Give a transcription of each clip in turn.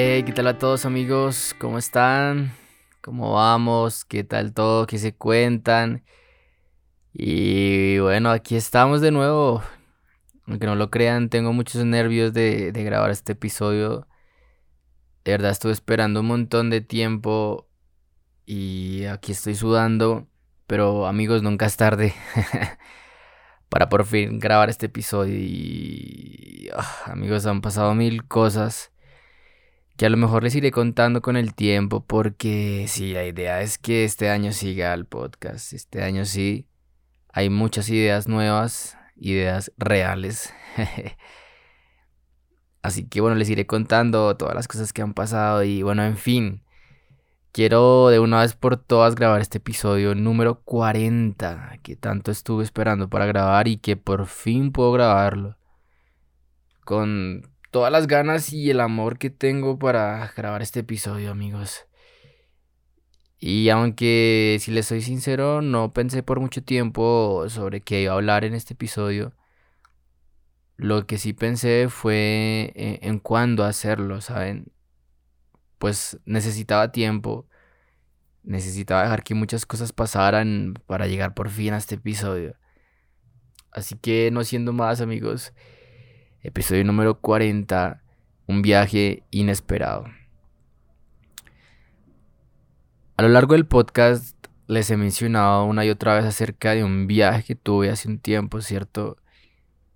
Hey, ¿qué tal a todos amigos? ¿Cómo están? ¿Cómo vamos? ¿Qué tal todo? ¿Qué se cuentan? Y bueno, aquí estamos de nuevo. Aunque no lo crean, tengo muchos nervios de, grabar este episodio. De verdad estuve esperando un montón de tiempo y aquí estoy sudando. Pero amigos, nunca es tarde para por fin grabar este episodio. Y ah, amigos, han pasado mil cosas que a lo mejor les iré contando con el tiempo porque sí, la idea es que este año siga el podcast. Este año sí, hay muchas ideas nuevas, ideas reales. Así que bueno, les iré contando todas las cosas que han pasado y bueno, en fin. Quiero de una vez por todas grabar este episodio número 40 que tanto estuve esperando para grabar y que por fin puedo grabarlo. Con todas las ganas y el amor que tengo para grabar este episodio, amigos. Y aunque, si les soy sincero, no pensé por mucho tiempo sobre qué iba a hablar en este episodio. Lo que sí pensé fue en, en cuándo hacerlo, ¿saben? Pues necesitaba tiempo. Necesitaba dejar que muchas cosas pasaran para llegar por fin a este episodio. Así que no siendo más, amigos episodio número 40, un viaje inesperado. A lo largo del podcast les he mencionado una y otra vez acerca de un viaje que tuve hace un tiempo, ¿cierto?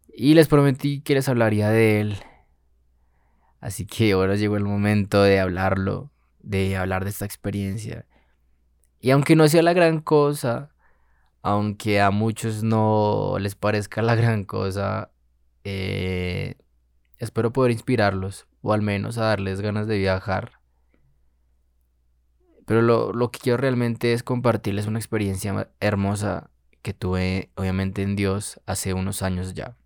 Y les prometí que les hablaría de él. Así que ahora llegó el momento de hablarlo, de hablar de esta experiencia. Y aunque no sea la gran cosa, aunque a muchos no les parezca la gran cosa, eh, espero poder inspirarlos o al menos a darles ganas de viajar. Pero lo, lo que quiero realmente es compartirles una experiencia hermosa que tuve obviamente en Dios hace unos años ya.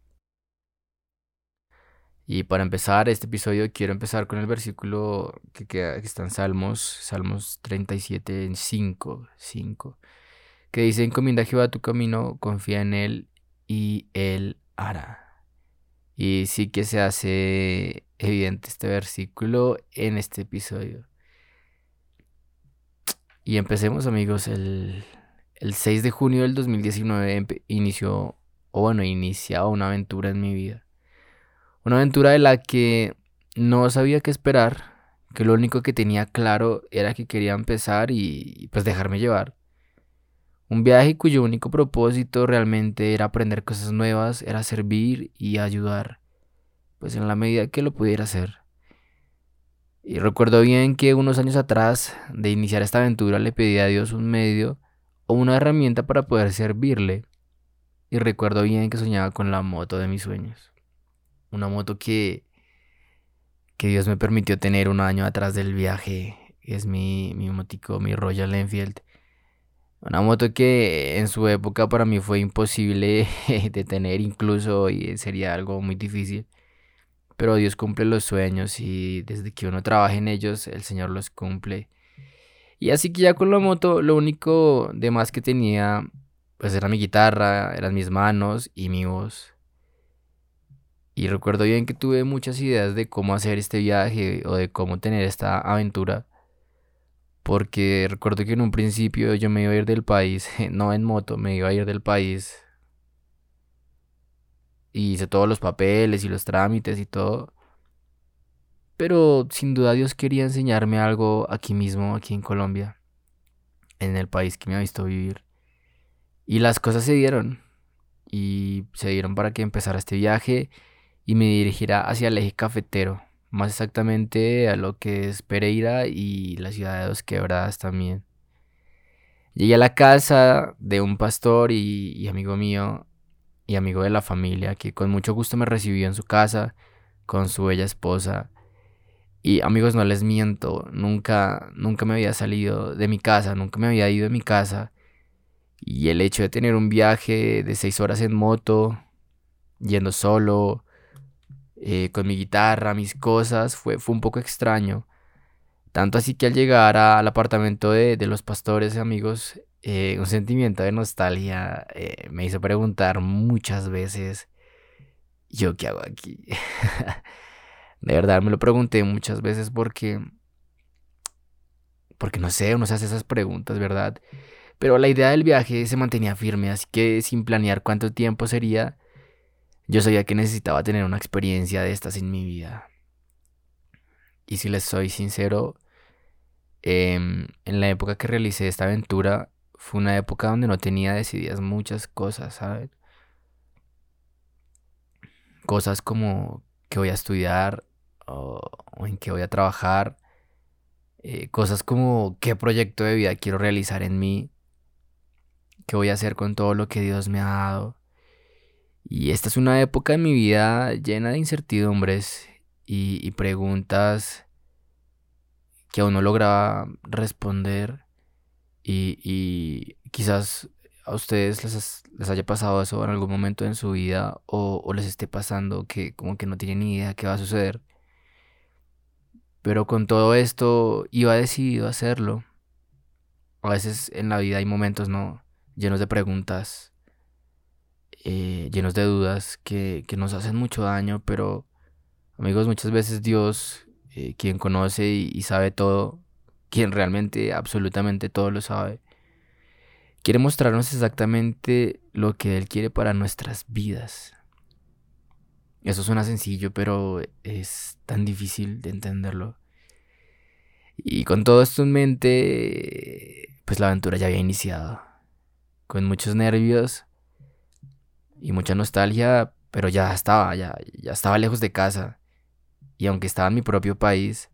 Y para empezar este episodio quiero empezar con el versículo que, que está en Salmos, Salmos 37, 5, 5, que dice, encomienda a Jehová tu camino, confía en Él y Él hará. Y sí que se hace evidente este versículo en este episodio. Y empecemos amigos, el, 6 de junio del 2019 inició, o bueno, iniciaba una aventura en mi vida. Una aventura de la que no sabía qué esperar, que lo único que tenía claro era que quería empezar y pues dejarme llevar. Un viaje cuyo único propósito realmente era aprender cosas nuevas, era servir y ayudar, pues en la medida que lo pudiera hacer. Y recuerdo bien que unos años atrás de iniciar esta aventura le pedí a Dios un medio o una herramienta para poder servirle. Y recuerdo bien que soñaba con la moto de mis sueños. Una moto que, que Dios me permitió tener un año atrás del viaje. Es mi, mi motico, mi Royal Enfield. Una moto que en su época para mí fue imposible de tener, incluso y sería algo muy difícil. Pero Dios cumple los sueños y desde que uno trabaja en ellos, el Señor los cumple. Y así que ya con la moto, lo único de más que tenía, pues era mi guitarra, eran mis manos y mi voz. Y recuerdo bien que tuve muchas ideas de cómo hacer este viaje o de cómo tener esta aventura. Porque recuerdo que en un principio yo me iba a ir del país, no en moto, me iba a ir del país. Y hice todos los papeles y los trámites y todo. Pero sin duda Dios quería enseñarme algo aquí mismo, aquí en Colombia. En el país que me ha visto vivir. Y las cosas se dieron. Y se dieron para que empezara este viaje y me dirigiera hacia el eje cafetero más exactamente a lo que es Pereira y la ciudad de Dos Quebradas también. Llegué a la casa de un pastor y, amigo mío y amigo de la familia que con mucho gusto me recibió en su casa con su bella esposa. Y amigos, no les miento, nunca, nunca me había salido de mi casa, nunca me había ido de mi casa. Y el hecho de tener un viaje de seis horas en moto, yendo solo, eh, con mi guitarra, mis cosas, fue, fue un poco extraño. Tanto así que al llegar al apartamento de, los pastores amigos, eh, un sentimiento de nostalgia eh, me hizo preguntar muchas veces, ¿yo qué hago aquí? De verdad me lo pregunté muchas veces porque, porque no sé, uno se hace esas preguntas, ¿verdad? Pero la idea del viaje se mantenía firme, así que sin planear cuánto tiempo sería, yo sabía que necesitaba tener una experiencia de estas en mi vida. Y si les soy sincero, em, en la época que realicé esta aventura, fue una época donde no tenía decididas muchas cosas, ¿saben? Cosas como que voy a estudiar o, en qué voy a trabajar. Eh, cosas como qué proyecto de vida quiero realizar en mí. Qué voy a hacer con todo lo que Dios me ha dado. Y esta es una época de mi vida llena de incertidumbres y, preguntas que aún no lograba responder. Y, quizás a ustedes les, haya pasado eso en algún momento en su vida o, o, les esté pasando que como que no tienen ni idea qué va a suceder. Pero con todo esto iba decidido a hacerlo. A veces en la vida hay momentos no llenos de preguntas, eh, llenos de dudas que, nos hacen mucho daño, pero amigos, muchas veces Dios, eh, quien conoce y sabe todo, quien realmente absolutamente todo lo sabe, quiere mostrarnos exactamente lo que Él quiere para nuestras vidas. Eso suena sencillo, pero es tan difícil de entenderlo. Y con todo esto en mente, pues la aventura ya había iniciado. Con muchos nervios y mucha nostalgia, pero ya estaba, ya, ya estaba lejos de casa. Y aunque estaba en mi propio país,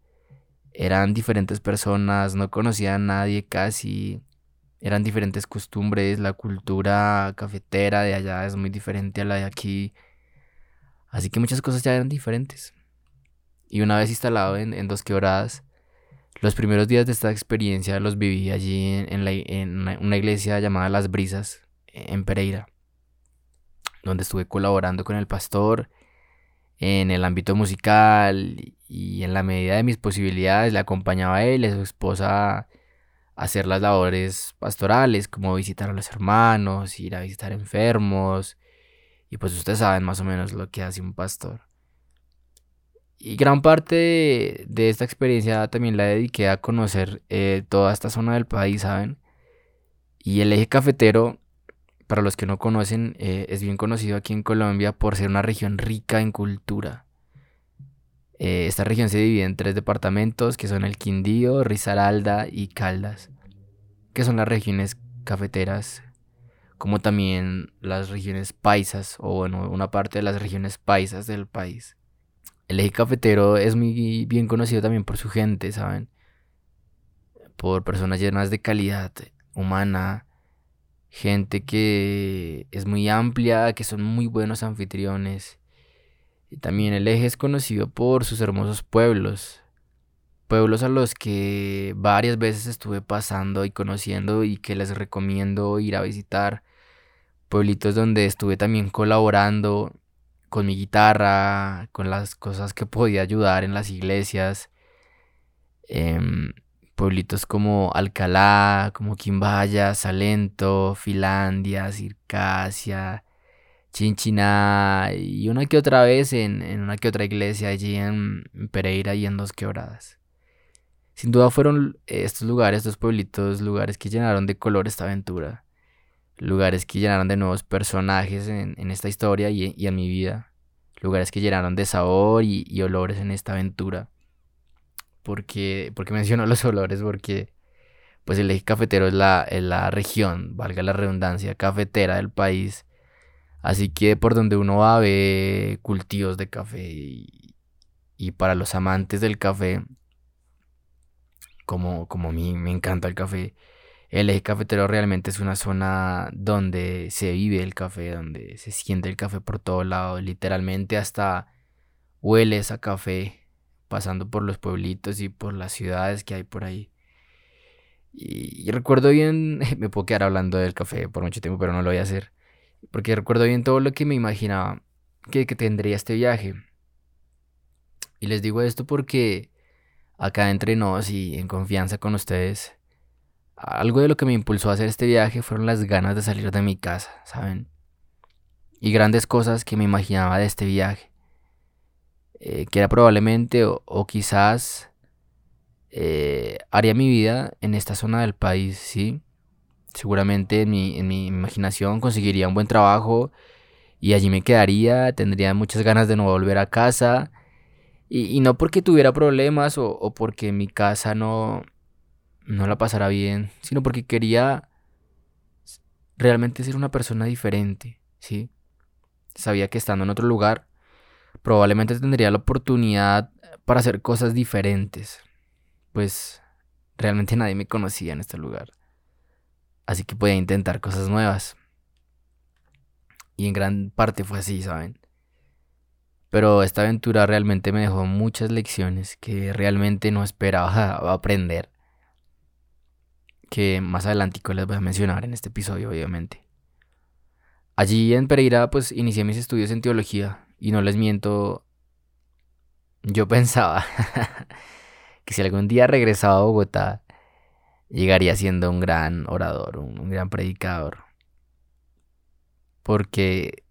eran diferentes personas, no conocía a nadie casi, eran diferentes costumbres, la cultura cafetera de allá es muy diferente a la de aquí. Así que muchas cosas ya eran diferentes. Y una vez instalado en, Dos Quebradas, los primeros días de esta experiencia los viví allí en, una iglesia llamada Las Brisas, en Pereira, donde estuve colaborando con el pastor en el ámbito musical y en la medida de mis posibilidades le acompañaba a él y a su esposa a hacer las labores pastorales, como visitar a los hermanos, ir a visitar enfermos, y pues ustedes saben más o menos lo que hace un pastor. Y gran parte de, esta experiencia también la dediqué a conocer eh, toda esta zona del país, ¿saben? Y el eje cafetero, para los que no conocen, eh, es bien conocido aquí en Colombia por ser una región rica en cultura. Eh, esta región se divide en tres departamentos que son el Quindío, Risaralda y Caldas, que son las regiones cafeteras como también las regiones paisas, o bueno, una parte de las regiones paisas del país. El eje cafetero es muy bien conocido también por su gente, ¿saben? Por personas llenas de calidad humana, gente que es muy amplia, que son muy buenos anfitriones. Y también el eje es conocido por sus hermosos pueblos, pueblos a los que varias veces estuve pasando y conociendo y que les recomiendo ir a visitar pueblitos donde estuve también colaborando con mi guitarra, con las cosas que podía ayudar en las iglesias. Em, pueblitos como Alcalá, como Quimbaya, Salento, Filandia, Circasia, Chinchiná y una que otra vez en, en una que otra iglesia allí en Pereira y en Dos Quebradas. Sin duda fueron estos lugares, estos pueblitos, lugares que llenaron de color esta aventura lugares que llenaron de nuevos personajes en, esta historia y, en mi vida, lugares que llenaron de sabor y, olores en esta aventura. Porque, porque menciono los olores, porque pues el eje cafetero es la, la región, valga la redundancia, cafetera del país. Así que por donde uno va ve cultivos de café y, y para los amantes del café, como, como a mí me encanta el café, el eje cafetero realmente es una zona donde se vive el café, donde se siente el café por todo lado, literalmente hasta hueles a café pasando por los pueblitos y por las ciudades que hay por ahí. Y, recuerdo bien, me puedo quedar hablando del café por mucho tiempo, pero no lo voy a hacer, porque recuerdo bien todo lo que me imaginaba que, que tendría este viaje. Y les digo esto porque acá entre nos y en confianza con ustedes, algo de lo que me impulsó a hacer este viaje fueron las ganas de salir de mi casa, ¿saben? Y grandes cosas que me imaginaba de este viaje. Eh, que era probablemente o, quizás eh, haría mi vida en esta zona del país, ¿sí? Seguramente en mi, en mi imaginación conseguiría un buen trabajo y allí me quedaría, tendría muchas ganas de no volver a casa. Y, no porque tuviera problemas o, o, porque mi casa no, no la pasara bien, sino porque quería realmente ser una persona diferente, ¿sí? Sabía que estando en otro lugar, probablemente tendría la oportunidad para hacer cosas diferentes, pues realmente nadie me conocía en este lugar. Así que podía intentar cosas nuevas. Y en gran parte fue así, ¿saben? Pero esta aventura realmente me dejó muchas lecciones que realmente no esperaba aprender. Que más adelante les voy a mencionar en este episodio, obviamente. Allí en Pereira, pues inicié mis estudios en teología. Y no les miento, yo pensaba que si algún día regresaba a Bogotá, llegaría siendo un gran orador, un, gran predicador. Porque,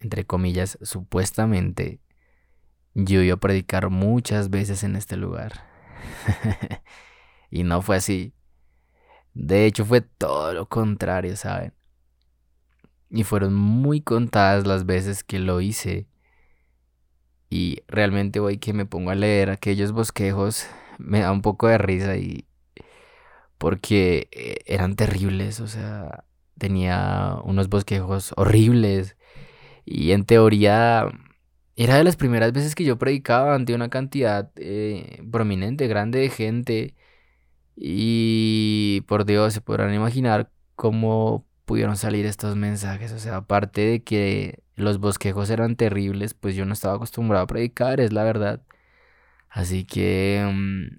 entre comillas, supuestamente, yo iba a predicar muchas veces en este lugar. y no fue así. De hecho, fue todo lo contrario, ¿saben? Y fueron muy contadas las veces que lo hice. Y realmente hoy que me pongo a leer aquellos bosquejos, me da un poco de risa y, porque eh, eran terribles, o sea, tenía unos bosquejos horribles y en teoría era de las primeras veces que yo predicaba ante una cantidad eh, prominente, grande de gente y por Dios se podrán imaginar cómo pudieron salir estos mensajes, o sea, aparte de que los bosquejos eran terribles, pues yo no estaba acostumbrado a predicar, es la verdad. Así que mm,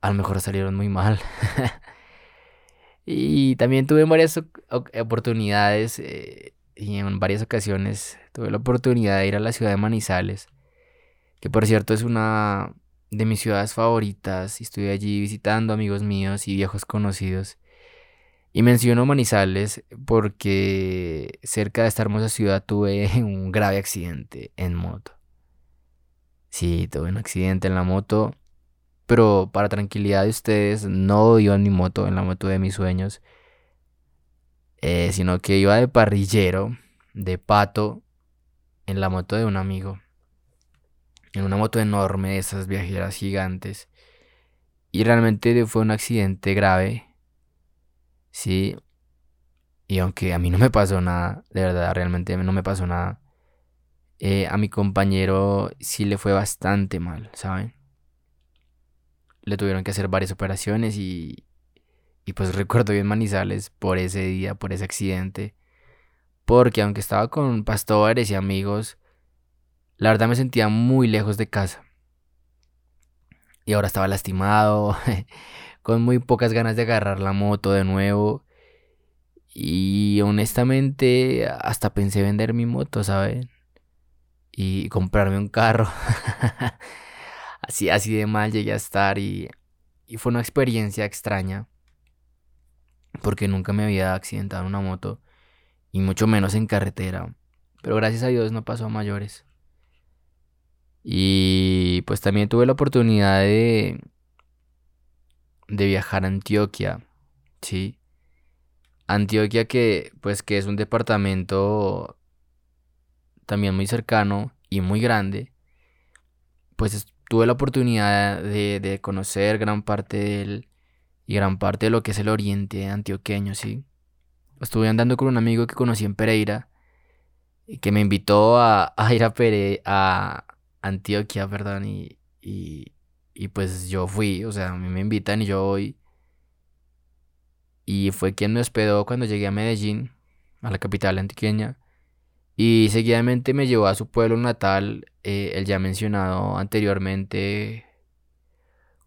a lo mejor salieron muy mal. y también tuve varias oportunidades eh, y en varias ocasiones tuve la oportunidad de ir a la ciudad de Manizales, que por cierto es una de mis ciudades favoritas. Y estuve allí visitando amigos míos y viejos conocidos. Y menciono Manizales porque cerca de esta hermosa ciudad tuve un grave accidente en moto. Sí, tuve un accidente en la moto pero para tranquilidad de ustedes, no iba en mi moto, en la moto de mis sueños. Eh, sino que iba de parrillero, de pato, en la moto de un amigo. En una moto enorme de esas viajeras gigantes. Y realmente fue un accidente grave. Sí. Y aunque a mí no me pasó nada, de verdad, realmente no me pasó nada. Eh, a mi compañero sí le fue bastante mal, ¿saben? le tuvieron que hacer varias operaciones y, y pues recuerdo bien Manizales por ese día, por ese accidente. Porque aunque estaba con pastores y amigos, la verdad me sentía muy lejos de casa. Y ahora estaba lastimado, con muy pocas ganas de agarrar la moto de nuevo. Y honestamente hasta pensé vender mi moto, ¿saben? Y comprarme un carro. así, así de mal llegué a estar y, fue una experiencia extraña porque nunca me había accidentado en una moto y mucho menos en carretera. Pero gracias a Dios no pasó a mayores. Y pues también tuve la oportunidad de, de viajar a Antioquia, ¿sí? Antioquia que pues que es un departamento también muy cercano y muy grande. Pues tuve la oportunidad de, conocer gran parte del y gran parte de lo que es el oriente antioqueño, ¿sí? Estuve andando con un amigo que conocí en Pereira y que me invitó a, ir a, Pere, a Antioquia, perdón, y, y, y, pues yo fui, o sea, a mí me invitan y yo voy. Y fue quien me hospedó cuando llegué a Medellín, a la capital antioqueña. Y seguidamente me llevó a su pueblo natal, eh, el ya mencionado anteriormente,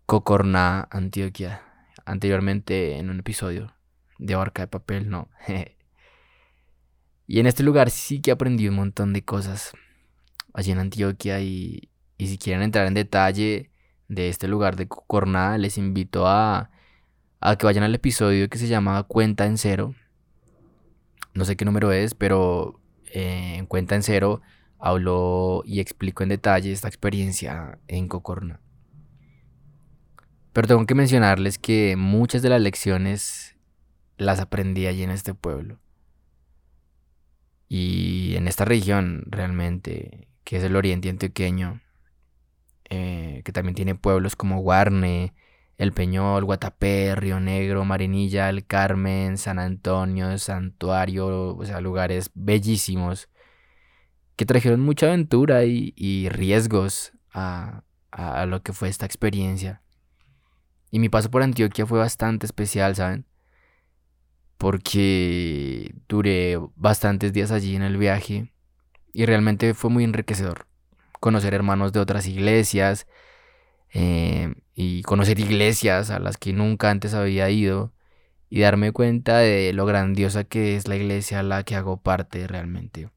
Cocorná, Antioquia. Anteriormente en un episodio de Barca de Papel, no. y en este lugar sí que aprendí un montón de cosas allí en Antioquia. Y, y si quieren entrar en detalle de este lugar de Cocorná, les invito a, a que vayan al episodio que se llama Cuenta en Cero. No sé qué número es, pero eh, en cuenta en cero habló y explicó en detalle esta experiencia en Cocorna. Pero tengo que mencionarles que muchas de las lecciones las aprendí allí en este pueblo. Y en esta región realmente, que es el oriente antioqueño, eh, que también tiene pueblos como Guarne, El Peñol, Guatapé, Río Negro, Marinilla, El Carmen, San Antonio, Santuario, o sea, lugares bellísimos que trajeron mucha aventura y, riesgos a, a lo que fue esta experiencia. Y mi paso por Antioquia fue bastante especial, ¿saben? Porque duré bastantes días allí en el viaje y realmente fue muy enriquecedor conocer hermanos de otras iglesias eh, y conocer iglesias a las que nunca antes había ido y darme cuenta de lo grandiosa que es la iglesia a la que hago parte realmente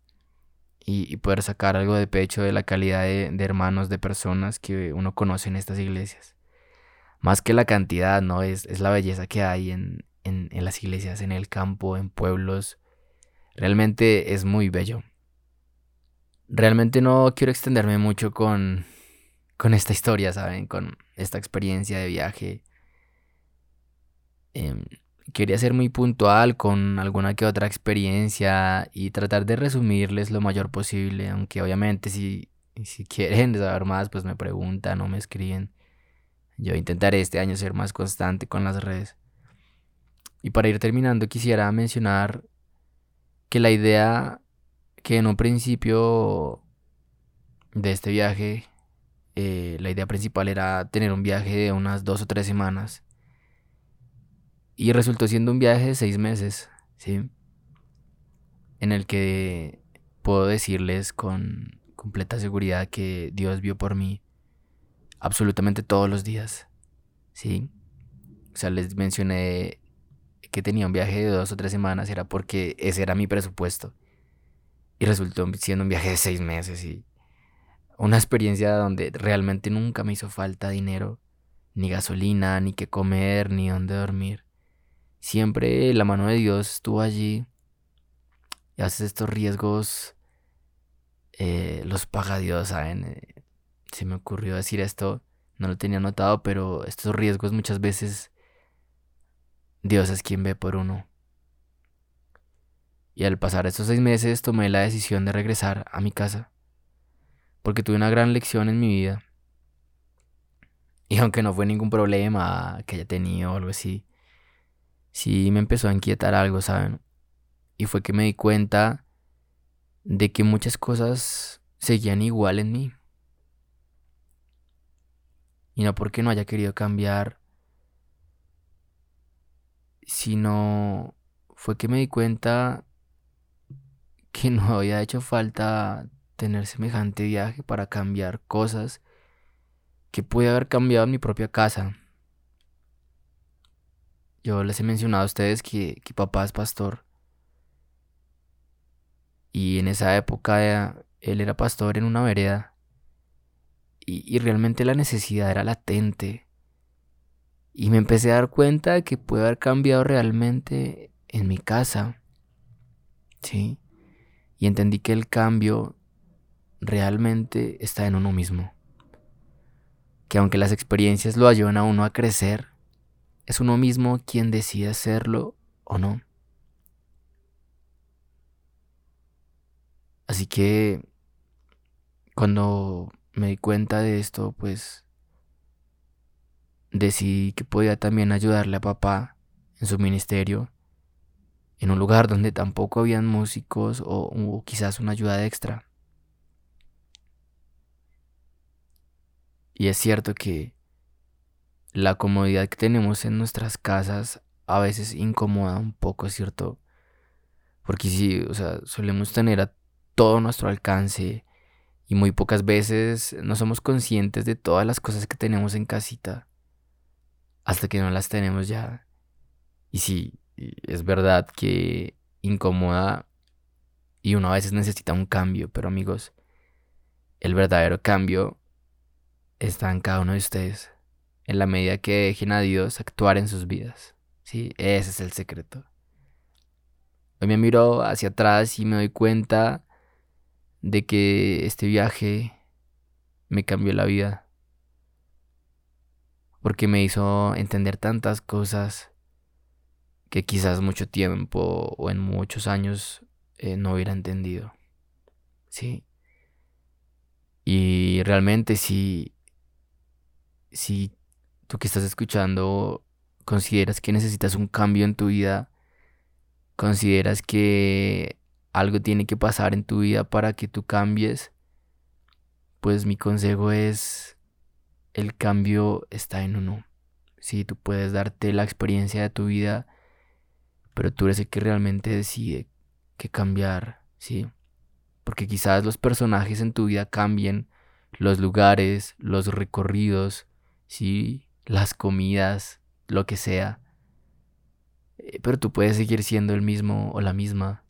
y, poder sacar algo de pecho de la calidad de, hermanos, de personas que uno conoce en estas iglesias más que la cantidad, ¿no? Es, es la belleza que hay en, en, las iglesias, en el campo, en pueblos. Realmente es muy bello. Realmente no quiero extenderme mucho con, con esta historia, ¿saben? Con esta experiencia de viaje. Eh, quería ser muy puntual con alguna que otra experiencia y tratar de resumirles lo mayor posible, aunque obviamente si, si quieren saber más, pues me preguntan o me escriben. Yo intentaré este año ser más constante con las redes. Y para ir terminando quisiera mencionar que la idea que en un principio de este viaje, eh, la idea principal era tener un viaje de unas dos o tres semanas. Y resultó siendo un viaje de seis meses, ¿sí? En el que puedo decirles con completa seguridad que Dios vio por mí absolutamente todos los días. ¿Sí? O sea, les mencioné que tenía un viaje de dos o tres semanas, era porque ese era mi presupuesto. Y resultó siendo un viaje de seis meses y una experiencia donde realmente nunca me hizo falta dinero, ni gasolina, ni que comer, ni dónde dormir. Siempre la mano de Dios estuvo allí y a veces estos riesgos eh, los paga Dios, ¿saben? Eh, se me ocurrió decir esto, no lo tenía notado, pero estos riesgos muchas veces Dios es quien ve por uno. Y al pasar estos seis meses tomé la decisión de regresar a mi casa, porque tuve una gran lección en mi vida. Y aunque no fue ningún problema que haya tenido o algo así, sí me empezó a inquietar algo, ¿saben? Y fue que me di cuenta de que muchas cosas seguían igual en mí y no porque no haya querido cambiar, sino fue que me di cuenta que no había hecho falta tener semejante viaje para cambiar cosas que pude haber cambiado en mi propia casa. Yo les he mencionado a ustedes que, que papá es pastor. Y en esa época él era pastor en una vereda y, realmente la necesidad era latente. Y me empecé a dar cuenta de que puede haber cambiado realmente en mi casa. ¿Sí? Y entendí que el cambio realmente está en uno mismo. Que aunque las experiencias lo ayudan a uno a crecer, es uno mismo quien decide hacerlo o no. Así que cuando me di cuenta de esto, pues decidí que podía también ayudarle a papá en su ministerio, en un lugar donde tampoco habían músicos o, quizás una ayuda extra. Y es cierto que la comodidad que tenemos en nuestras casas a veces incomoda un poco, ¿cierto? Porque sí, o sea, solemos tener a todo nuestro alcance y muy pocas veces no somos conscientes de todas las cosas que tenemos en casita hasta que no las tenemos ya. Y sí, es verdad que incomoda y uno a veces necesita un cambio, pero amigos, el verdadero cambio está en cada uno de ustedes, en la medida que dejen a Dios actuar en sus vidas. Sí, ese es el secreto. Hoy me miro hacia atrás y me doy cuenta de que este viaje me cambió la vida. Porque me hizo entender tantas cosas que quizás mucho tiempo o en muchos años eh, no hubiera entendido. Sí. Y realmente si, si tú que estás escuchando consideras que necesitas un cambio en tu vida, consideras que algo tiene que pasar en tu vida para que tú cambies, pues mi consejo es el cambio está en uno. Si tú puedes darte la experiencia de tu vida, pero tú eres el que realmente decide que cambiar, ¿sí? Porque quizás los personajes en tu vida cambien, los lugares, los recorridos, ¿sí? Las comidas, lo que sea. Eh, pero tú puedes seguir siendo el mismo o la misma.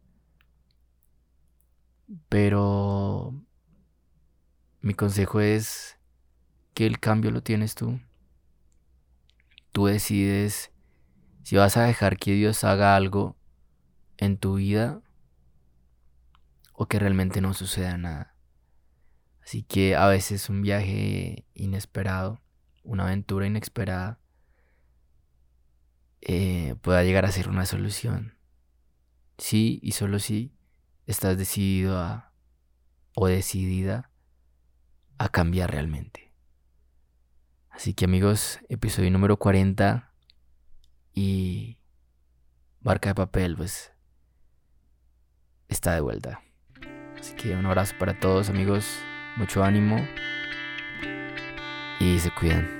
Pero mi consejo es que el cambio lo tienes tú. Tú decides si vas a dejar que Dios haga algo en tu vida o que realmente no suceda nada. Así que a veces un viaje inesperado, una aventura inesperada, eh, pueda llegar a ser una solución. Sí y solo si estás decidido a o decidida a cambiar realmente. Así que amigos, episodio número 40 y Barca de Papel pues está de vuelta. Así que un abrazo para todos amigos, mucho ánimo y se cuidan.